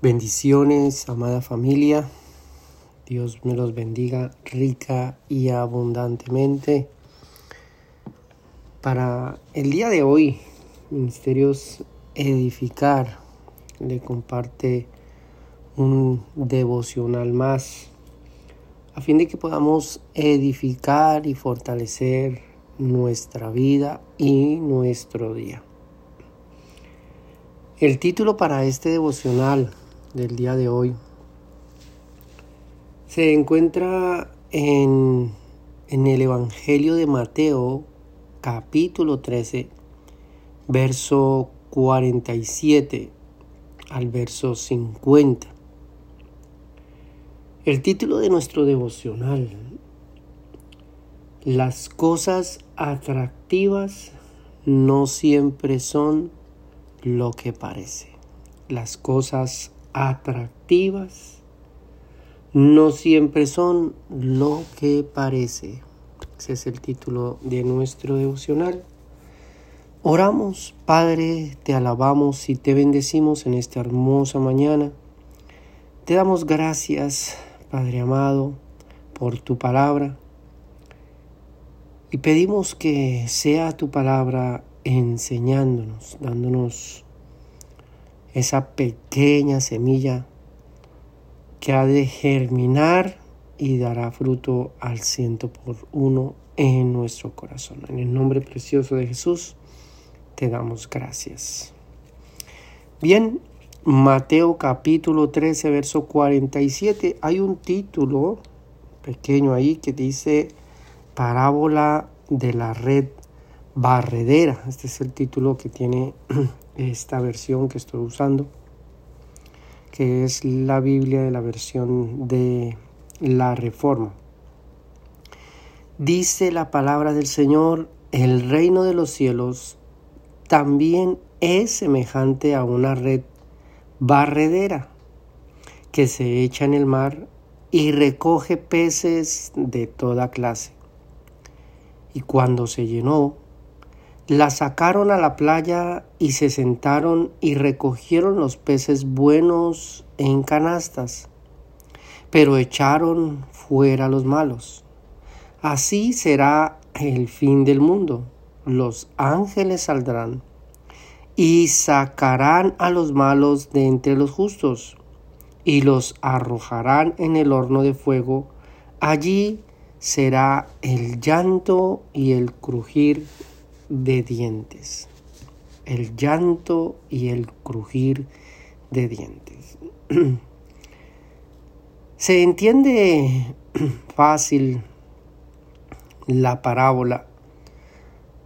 Bendiciones, amada familia. Dios me los bendiga rica y abundantemente. Para el día de hoy, Ministerios Edificar le comparte un devocional más a fin de que podamos edificar y fortalecer nuestra vida y nuestro día. El título para este devocional del día de hoy se encuentra en, en el Evangelio de Mateo capítulo 13 verso 47 al verso 50. El título de nuestro devocional, Las cosas atractivas no siempre son lo que parece. Las cosas atractivas no siempre son lo que parece. Ese es el título de nuestro devocional. Oramos, Padre, te alabamos y te bendecimos en esta hermosa mañana. Te damos gracias, Padre amado, por tu palabra. Y pedimos que sea tu palabra enseñándonos, dándonos esa pequeña semilla que ha de germinar y dará fruto al ciento por uno en nuestro corazón. En el nombre precioso de Jesús te damos gracias. Bien, Mateo capítulo 13, verso 47, hay un título pequeño ahí que dice parábola de la red barredera. Este es el título que tiene esta versión que estoy usando, que es la Biblia de la versión de la Reforma. Dice la palabra del Señor, el reino de los cielos también es semejante a una red barredera que se echa en el mar y recoge peces de toda clase. Y cuando se llenó, la sacaron a la playa y se sentaron y recogieron los peces buenos en canastas, pero echaron fuera los malos. Así será el fin del mundo. Los ángeles saldrán y sacarán a los malos de entre los justos y los arrojarán en el horno de fuego. Allí será el llanto y el crujir de dientes. El llanto y el crujir de dientes. Se entiende fácil la parábola.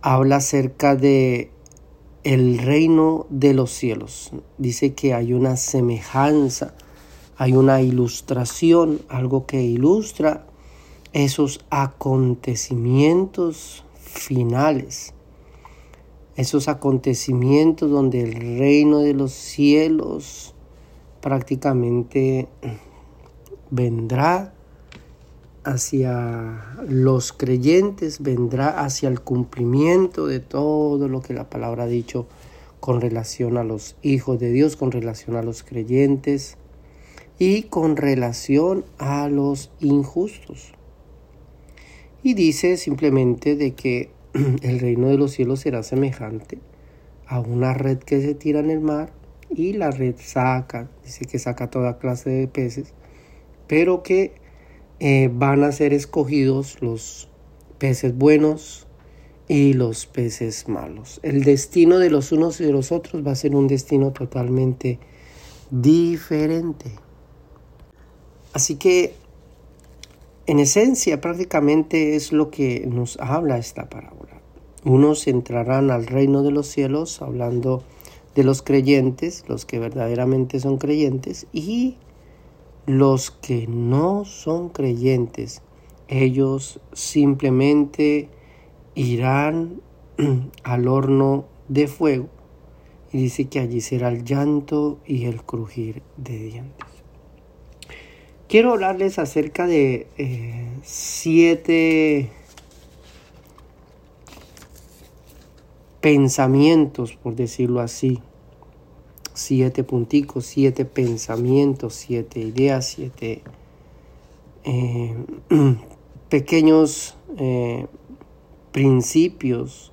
Habla acerca de el reino de los cielos. Dice que hay una semejanza, hay una ilustración, algo que ilustra esos acontecimientos finales esos acontecimientos donde el reino de los cielos prácticamente vendrá hacia los creyentes, vendrá hacia el cumplimiento de todo lo que la palabra ha dicho con relación a los hijos de Dios, con relación a los creyentes y con relación a los injustos. Y dice simplemente de que el reino de los cielos será semejante a una red que se tira en el mar y la red saca, dice que saca toda clase de peces, pero que eh, van a ser escogidos los peces buenos y los peces malos. El destino de los unos y de los otros va a ser un destino totalmente diferente. Así que en esencia, prácticamente es lo que nos habla esta parábola. Unos entrarán al reino de los cielos, hablando de los creyentes, los que verdaderamente son creyentes, y los que no son creyentes, ellos simplemente irán al horno de fuego y dice que allí será el llanto y el crujir de dientes. Quiero hablarles acerca de eh, siete pensamientos, por decirlo así, siete punticos, siete pensamientos, siete ideas, siete eh, pequeños eh, principios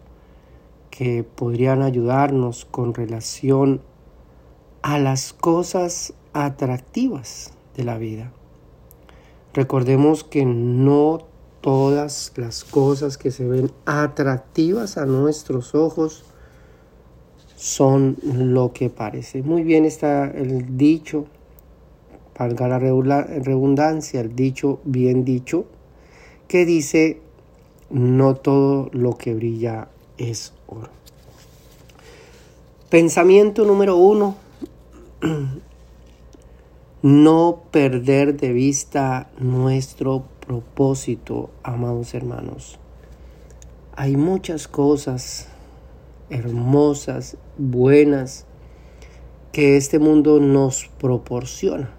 que podrían ayudarnos con relación a las cosas atractivas de la vida. Recordemos que no todas las cosas que se ven atractivas a nuestros ojos son lo que parece. Muy bien está el dicho, valga la redundancia, el dicho bien dicho, que dice, no todo lo que brilla es oro. Pensamiento número uno, no perder de vista nuestro propósito, amados hermanos. Hay muchas cosas hermosas, buenas, que este mundo nos proporciona.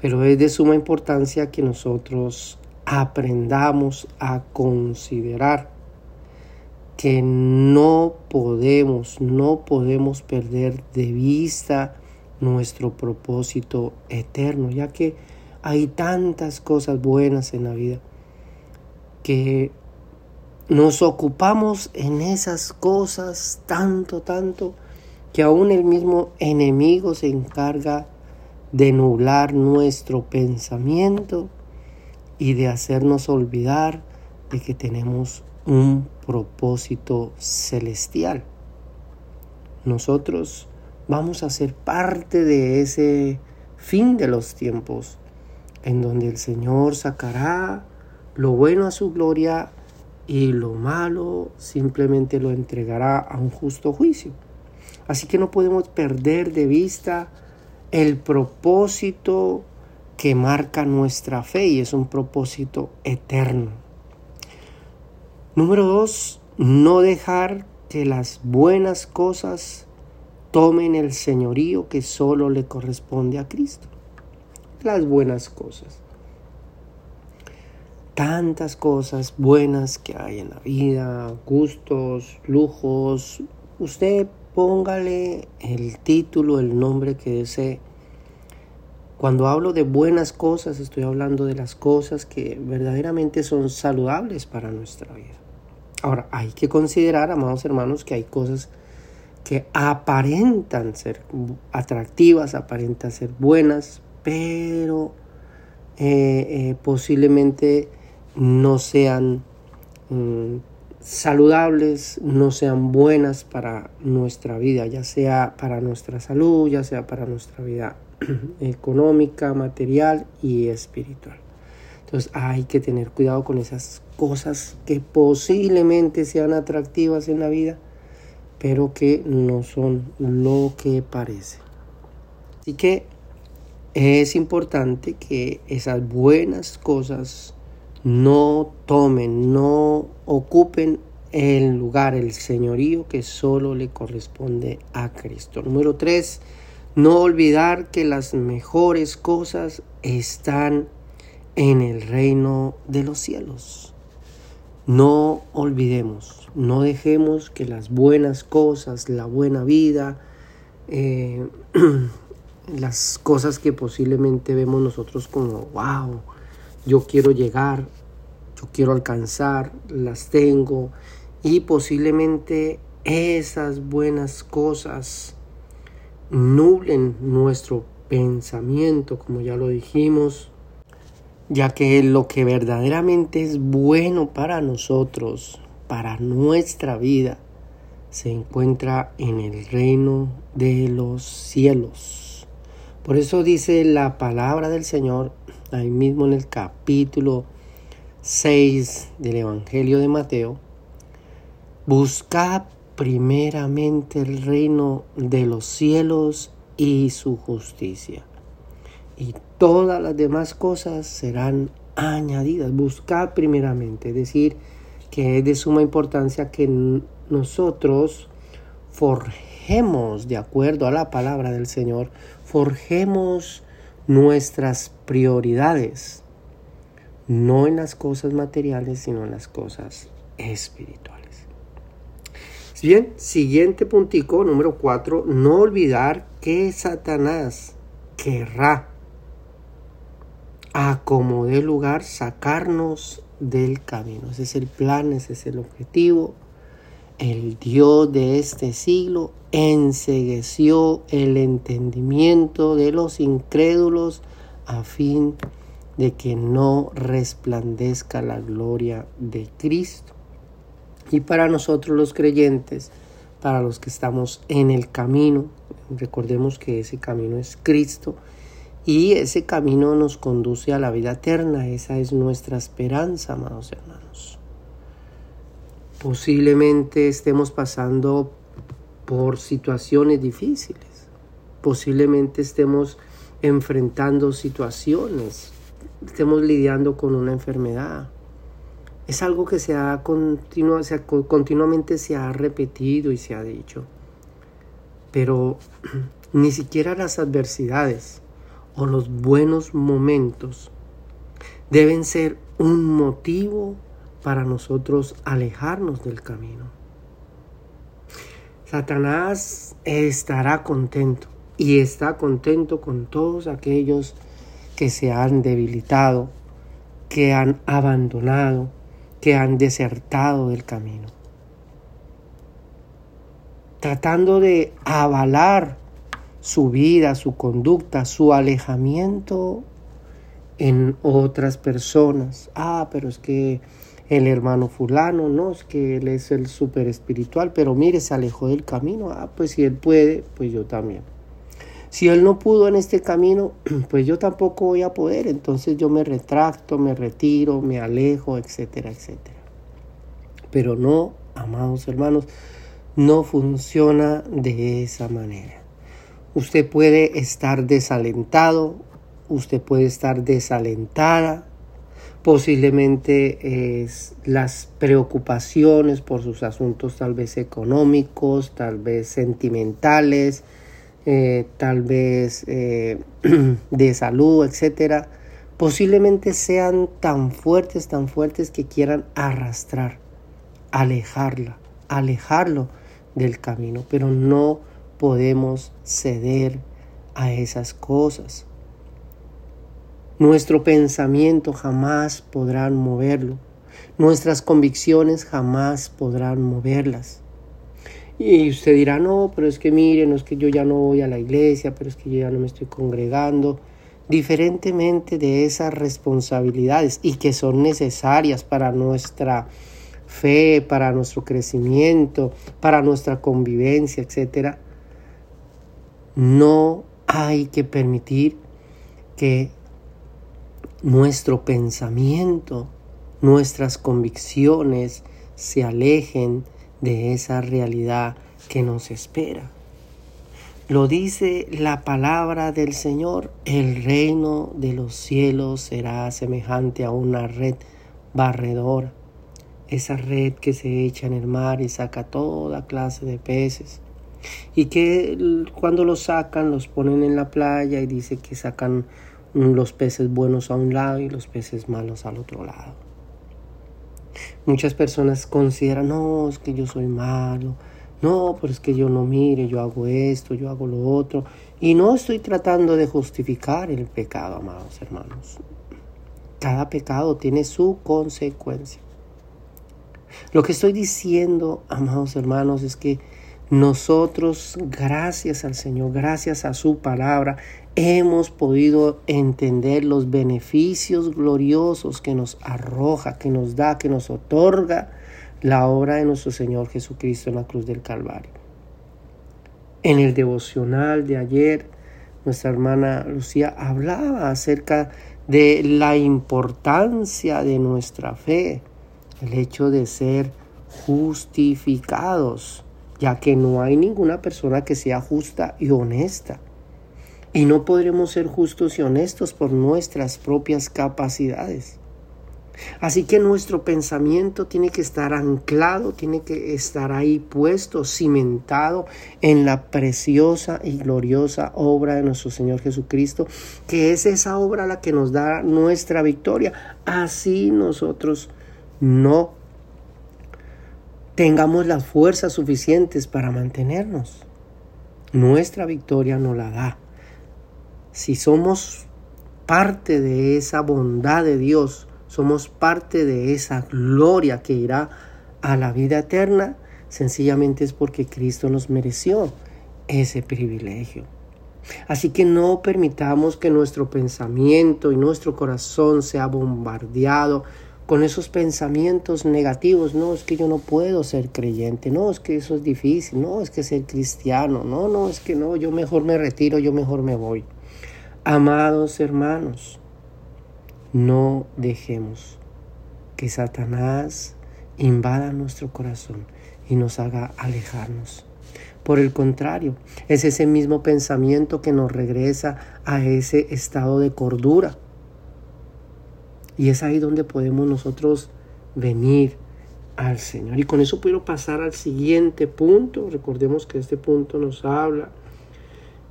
Pero es de suma importancia que nosotros aprendamos a considerar que no podemos, no podemos perder de vista nuestro propósito eterno, ya que hay tantas cosas buenas en la vida que nos ocupamos en esas cosas tanto, tanto, que aún el mismo enemigo se encarga de nublar nuestro pensamiento y de hacernos olvidar de que tenemos un propósito celestial. Nosotros vamos a ser parte de ese fin de los tiempos, en donde el Señor sacará lo bueno a su gloria y lo malo simplemente lo entregará a un justo juicio. Así que no podemos perder de vista el propósito que marca nuestra fe y es un propósito eterno. Número dos, no dejar que las buenas cosas tomen el señorío que solo le corresponde a Cristo. Las buenas cosas. Tantas cosas buenas que hay en la vida, gustos, lujos. Usted póngale el título, el nombre que desee cuando hablo de buenas cosas, estoy hablando de las cosas que verdaderamente son saludables para nuestra vida. Ahora, hay que considerar, amados hermanos, que hay cosas que aparentan ser atractivas, aparentan ser buenas, pero eh, eh, posiblemente no sean mm, saludables, no sean buenas para nuestra vida, ya sea para nuestra salud, ya sea para nuestra vida económica, material y espiritual. Entonces hay que tener cuidado con esas cosas que posiblemente sean atractivas en la vida, pero que no son lo que parece. Así que es importante que esas buenas cosas no tomen, no ocupen el lugar, el señorío que solo le corresponde a Cristo. Número tres, no olvidar que las mejores cosas están en el reino de los cielos. No olvidemos, no dejemos que las buenas cosas, la buena vida, eh, las cosas que posiblemente vemos nosotros como, wow, yo quiero llegar, yo quiero alcanzar, las tengo y posiblemente esas buenas cosas nublen nuestro pensamiento, como ya lo dijimos, ya que lo que verdaderamente es bueno para nosotros, para nuestra vida, se encuentra en el reino de los cielos. Por eso dice la palabra del Señor, ahí mismo en el capítulo 6 del Evangelio de Mateo, buscad primeramente el reino de los cielos y su justicia. Y todas las demás cosas serán añadidas. Buscad primeramente, es decir, que es de suma importancia que nosotros forjemos, de acuerdo a la palabra del Señor, forjemos nuestras prioridades, no en las cosas materiales, sino en las cosas espirituales. Bien, siguiente puntico, número 4, no olvidar que Satanás querrá a como de lugar sacarnos del camino. Ese es el plan, ese es el objetivo. El Dios de este siglo ensegueció el entendimiento de los incrédulos a fin de que no resplandezca la gloria de Cristo. Y para nosotros los creyentes, para los que estamos en el camino, recordemos que ese camino es Cristo y ese camino nos conduce a la vida eterna. Esa es nuestra esperanza, amados hermanos. Posiblemente estemos pasando por situaciones difíciles. Posiblemente estemos enfrentando situaciones. Estemos lidiando con una enfermedad es algo que se ha, se continuamente se ha repetido y se ha dicho. Pero ni siquiera las adversidades o los buenos momentos deben ser un motivo para nosotros alejarnos del camino. Satanás estará contento y está contento con todos aquellos que se han debilitado, que han abandonado, que han desertado del camino, tratando de avalar su vida, su conducta, su alejamiento en otras personas. Ah, pero es que el hermano fulano, no, es que él es el súper espiritual, pero mire, se alejó del camino. Ah, pues si él puede, pues yo también. Si él no pudo en este camino, pues yo tampoco voy a poder. Entonces yo me retracto, me retiro, me alejo, etcétera, etcétera. Pero no, amados hermanos, no funciona de esa manera. Usted puede estar desalentado, usted puede estar desalentada, posiblemente es las preocupaciones por sus asuntos tal vez económicos, tal vez sentimentales, eh, tal vez eh, de salud, etcétera, posiblemente sean tan fuertes, tan fuertes que quieran arrastrar, alejarla, alejarlo del camino, pero no podemos ceder a esas cosas. Nuestro pensamiento jamás podrán moverlo. Nuestras convicciones jamás podrán moverlas. Y usted dirá, no, pero es que mire, no es que yo ya no voy a la iglesia, pero es que yo ya no me estoy congregando. Diferentemente de esas responsabilidades y que son necesarias para nuestra fe, para nuestro crecimiento, para nuestra convivencia, etc. No hay que permitir que nuestro pensamiento, nuestras convicciones se alejen de esa realidad que nos espera. Lo dice la palabra del Señor, el reino de los cielos será semejante a una red barredora, esa red que se echa en el mar y saca toda clase de peces, y que cuando los sacan los ponen en la playa y dice que sacan los peces buenos a un lado y los peces malos al otro lado. Muchas personas consideran, no, es que yo soy malo, no, pero es que yo no mire, yo hago esto, yo hago lo otro. Y no estoy tratando de justificar el pecado, amados hermanos. Cada pecado tiene su consecuencia. Lo que estoy diciendo, amados hermanos, es que nosotros, gracias al Señor, gracias a su palabra, hemos podido entender los beneficios gloriosos que nos arroja, que nos da, que nos otorga la obra de nuestro Señor Jesucristo en la cruz del Calvario. En el devocional de ayer, nuestra hermana Lucía hablaba acerca de la importancia de nuestra fe, el hecho de ser justificados, ya que no hay ninguna persona que sea justa y honesta. Y no podremos ser justos y honestos por nuestras propias capacidades. Así que nuestro pensamiento tiene que estar anclado, tiene que estar ahí puesto, cimentado en la preciosa y gloriosa obra de nuestro Señor Jesucristo, que es esa obra la que nos da nuestra victoria. Así nosotros no tengamos las fuerzas suficientes para mantenernos. Nuestra victoria nos la da. Si somos parte de esa bondad de Dios, somos parte de esa gloria que irá a la vida eterna, sencillamente es porque Cristo nos mereció ese privilegio. Así que no permitamos que nuestro pensamiento y nuestro corazón sea bombardeado con esos pensamientos negativos. No, es que yo no puedo ser creyente. No, es que eso es difícil. No, es que ser cristiano. No, no, es que no, yo mejor me retiro, yo mejor me voy. Amados hermanos, no dejemos que Satanás invada nuestro corazón y nos haga alejarnos. Por el contrario, es ese mismo pensamiento que nos regresa a ese estado de cordura. Y es ahí donde podemos nosotros venir al Señor. Y con eso puedo pasar al siguiente punto. Recordemos que este punto nos habla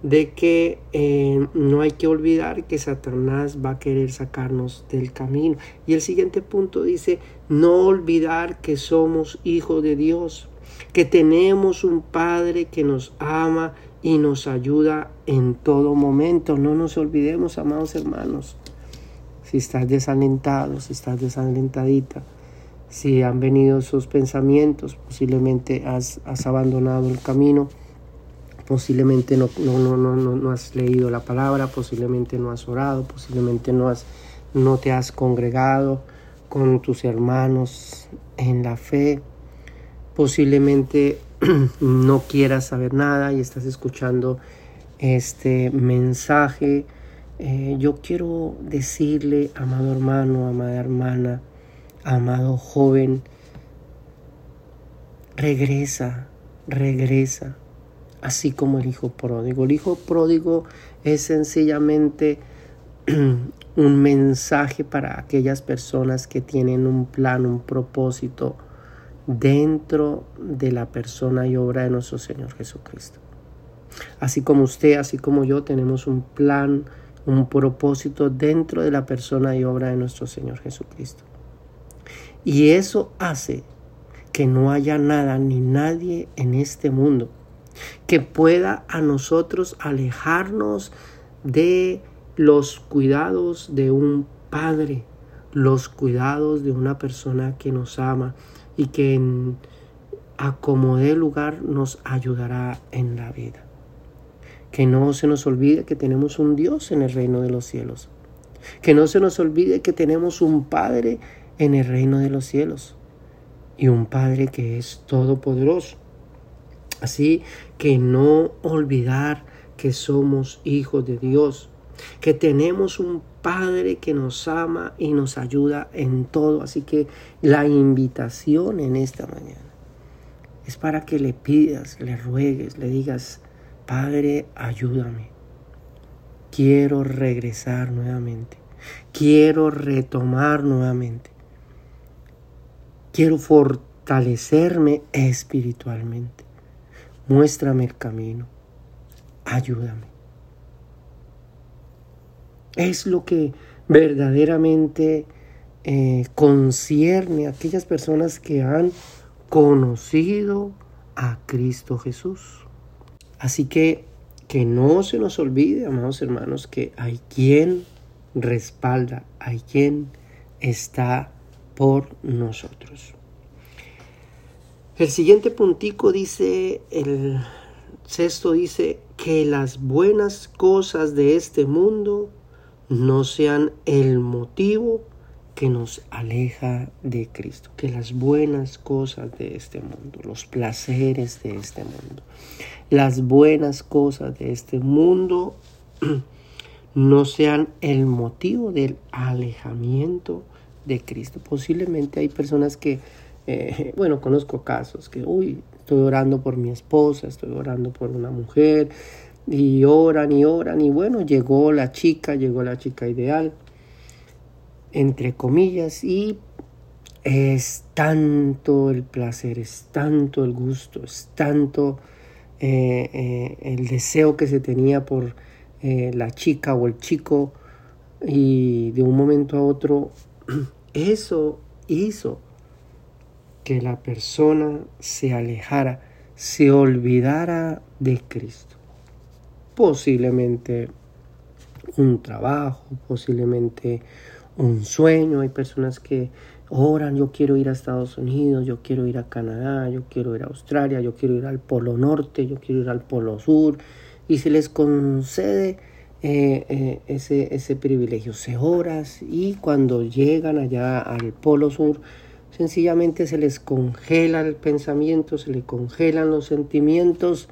de que eh, no hay que olvidar que Satanás va a querer sacarnos del camino. Y el siguiente punto dice, no olvidar que somos hijos de Dios, que tenemos un Padre que nos ama y nos ayuda en todo momento. No nos olvidemos, amados hermanos, si estás desalentado, si estás desalentadita, si han venido esos pensamientos, posiblemente has, has abandonado el camino posiblemente no, no, no, no, no has leído la palabra, posiblemente no has orado, posiblemente no, has, no te has congregado con tus hermanos en la fe, posiblemente no quieras saber nada y estás escuchando este mensaje. Eh, yo quiero decirle, amado hermano, amada hermana, amado joven, regresa, regresa así como el hijo pródigo. El hijo pródigo es sencillamente un mensaje para aquellas personas que tienen un plan, un propósito dentro de la persona y obra de nuestro Señor Jesucristo. Así como usted, así como yo, tenemos un plan, un propósito dentro de la persona y obra de nuestro Señor Jesucristo. Y eso hace que no haya nada ni nadie en este mundo que pueda a nosotros alejarnos de los cuidados de un padre, los cuidados de una persona que nos ama y que en acomode lugar nos ayudará en la vida. Que no se nos olvide que tenemos un Dios en el reino de los cielos. Que no se nos olvide que tenemos un Padre en el reino de los cielos. Y un Padre que es todopoderoso Así que no olvidar que somos hijos de Dios, que tenemos un Padre que nos ama y nos ayuda en todo. Así que la invitación en esta mañana es para que le pidas, le ruegues, le digas, Padre, ayúdame. Quiero regresar nuevamente. Quiero retomar nuevamente. Quiero fortalecerme espiritualmente. Muéstrame el camino. Ayúdame. Es lo que verdaderamente eh, concierne a aquellas personas que han conocido a Cristo Jesús. Así que que no se nos olvide, amados hermanos, que hay quien respalda, hay quien está por nosotros. El siguiente puntico dice, el sexto dice, que las buenas cosas de este mundo no sean el motivo que nos aleja de Cristo, que las buenas cosas de este mundo, los placeres de este mundo, las buenas cosas de este mundo no sean el motivo del alejamiento de Cristo. Posiblemente hay personas que eh, bueno, conozco casos que, uy, estoy orando por mi esposa, estoy orando por una mujer, y oran y oran, y bueno, llegó la chica, llegó la chica ideal, entre comillas, y es tanto el placer, es tanto el gusto, es tanto eh, eh, el deseo que se tenía por la chica o el chico, y de un momento a otro, eso hizo que la persona se alejara, se olvidara de Cristo. Posiblemente un trabajo, posiblemente un sueño. Hay personas que oran, yo quiero ir a Estados Unidos, yo quiero ir a Canadá, yo quiero ir a Australia, yo quiero ir al Polo Norte, yo quiero ir al Polo Sur. Y se les concede eh, eh, ese, ese privilegio. Se horas y cuando llegan allá al Polo Sur, sencillamente se les congela el pensamiento, se les congelan los sentimientos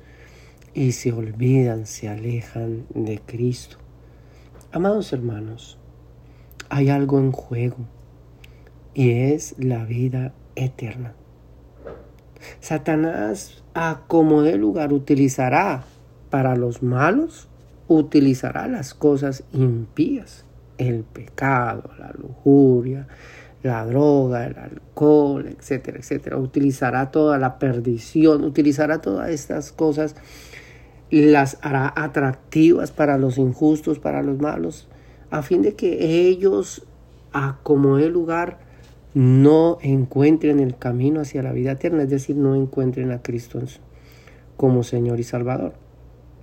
y se olvidan, se alejan de Cristo. Amados hermanos, hay algo en juego y es la vida eterna. Satanás a como de lugar utilizará para los malos, utilizará las cosas impías, el pecado, la lujuria, la droga, el alcohol, etcétera, etcétera. Utilizará toda la perdición, utilizará todas estas cosas, las hará atractivas para los injustos, para los malos, a fin de que ellos, a como el lugar, no encuentren el camino hacia la vida eterna, es decir, no encuentren a Cristo como Señor y Salvador.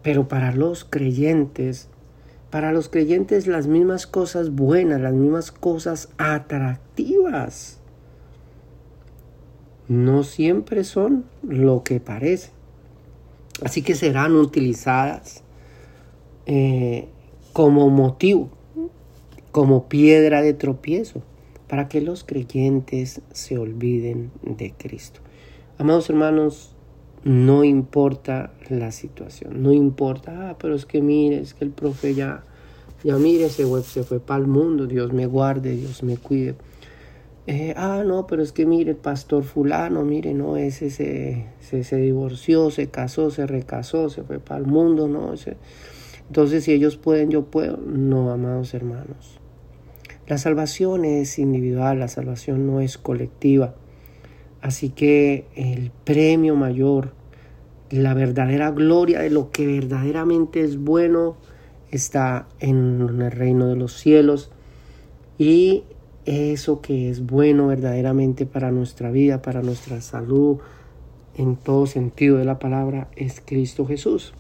Pero para los creyentes, para los creyentes las mismas cosas buenas, las mismas cosas atractivas, no siempre son lo que parece. Así que serán utilizadas eh, como motivo, como piedra de tropiezo, para que los creyentes se olviden de Cristo. Amados hermanos, no importa la situación, no importa, ah, pero es que mire, es que el profe ya, ya mire, ese web se fue para el mundo, Dios me guarde, Dios me cuide. Eh, ah, no, pero es que mire, el pastor fulano, mire, no, ese se, se, divorció, se casó, se recasó, se fue para el mundo, no. entonces, si ellos pueden, yo puedo. No, amados hermanos. La salvación es individual, la salvación no es colectiva. Así que el premio mayor, la verdadera gloria de lo que verdaderamente es bueno, está en el reino de los cielos. Y eso que es bueno verdaderamente para nuestra vida, para nuestra salud, en todo sentido de la palabra, es Cristo Jesús.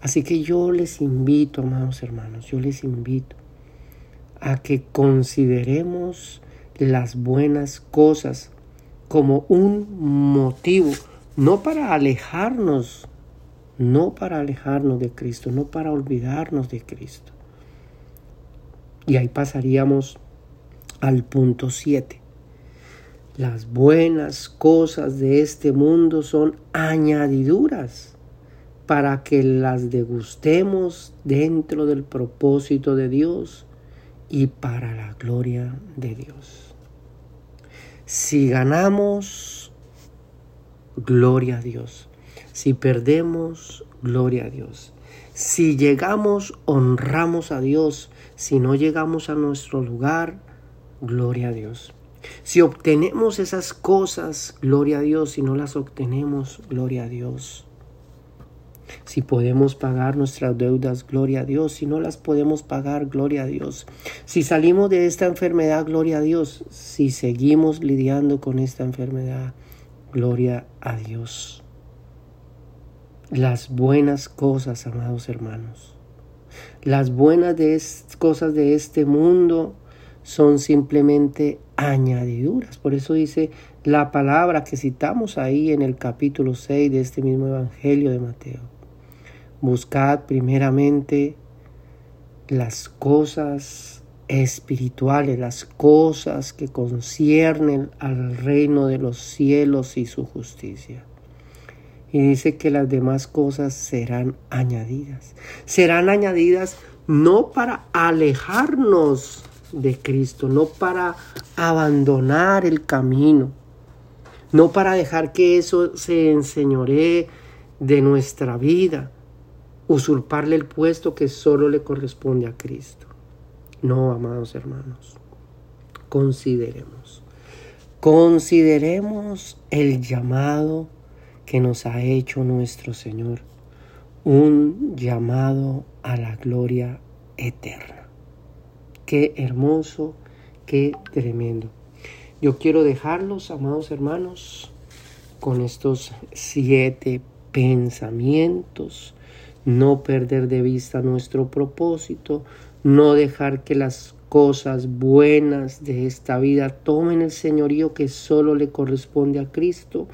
Así que yo les invito, amados hermanos, yo les invito a que consideremos las buenas cosas como un motivo, no para alejarnos, no para alejarnos de Cristo, no para olvidarnos de Cristo. Y ahí pasaríamos al punto 7. Las buenas cosas de este mundo son añadiduras para que las degustemos dentro del propósito de Dios y para la gloria de Dios. Si ganamos, gloria a Dios. Si perdemos, gloria a Dios. Si llegamos, honramos a Dios. Si no llegamos a nuestro lugar, gloria a Dios. Si obtenemos esas cosas, gloria a Dios. Si no las obtenemos, gloria a Dios. Si podemos pagar nuestras deudas, gloria a Dios. Si no las podemos pagar, gloria a Dios. Si salimos de esta enfermedad, gloria a Dios. Si seguimos lidiando con esta enfermedad, gloria a Dios. Las buenas cosas, amados hermanos. Las buenas de cosas de este mundo son simplemente añadiduras. Por eso dice la palabra que citamos ahí en el capítulo 6 de este mismo Evangelio de Mateo. Buscad primeramente las cosas espirituales, las cosas que conciernen al reino de los cielos y su justicia. Y dice que las demás cosas serán añadidas. Serán añadidas no para alejarnos de Cristo, no para abandonar el camino, no para dejar que eso se enseñoree de nuestra vida, usurparle el puesto que solo le corresponde a Cristo. No, amados hermanos, consideremos, consideremos el llamado que nos ha hecho nuestro Señor, un llamado a la gloria eterna. Qué hermoso, qué tremendo. Yo quiero dejarlos, amados hermanos, con estos siete pensamientos. No perder de vista nuestro propósito, no dejar que las cosas buenas de esta vida tomen el señorío que solo le corresponde a Cristo.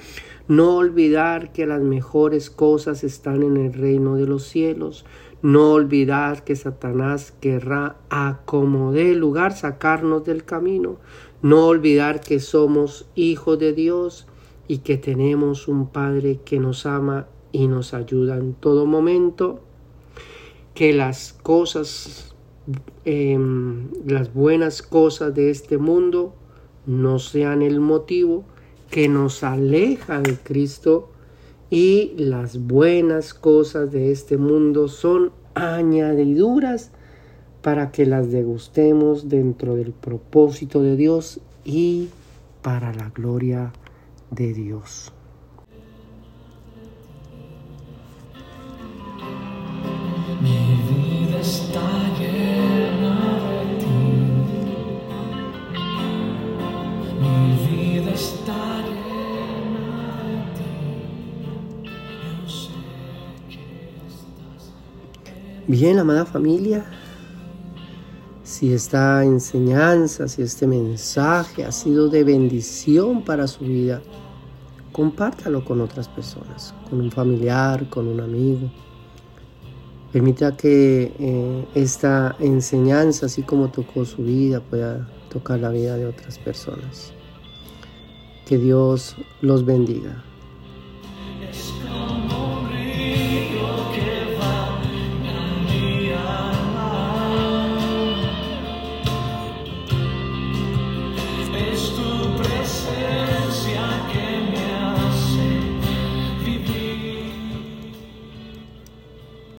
No olvidar que las mejores cosas están en el reino de los cielos. No olvidar que Satanás querrá a como lugar sacarnos del camino. No olvidar que somos hijos de Dios y que tenemos un Padre que nos ama y nos ayuda en todo momento. Que las cosas Em, las buenas cosas de este mundo no sean el motivo que nos aleja de Cristo y las buenas cosas de este mundo son añadiduras para que las degustemos dentro del propósito de Dios y para la gloria de Dios. Bien, amada familia, si esta enseñanza, si este mensaje ha sido de bendición para su vida, compártalo con otras personas, con un familiar, con un amigo. Permita que eh, esta enseñanza, así como tocó su vida, pueda tocar la vida de otras personas. Que Dios los bendiga.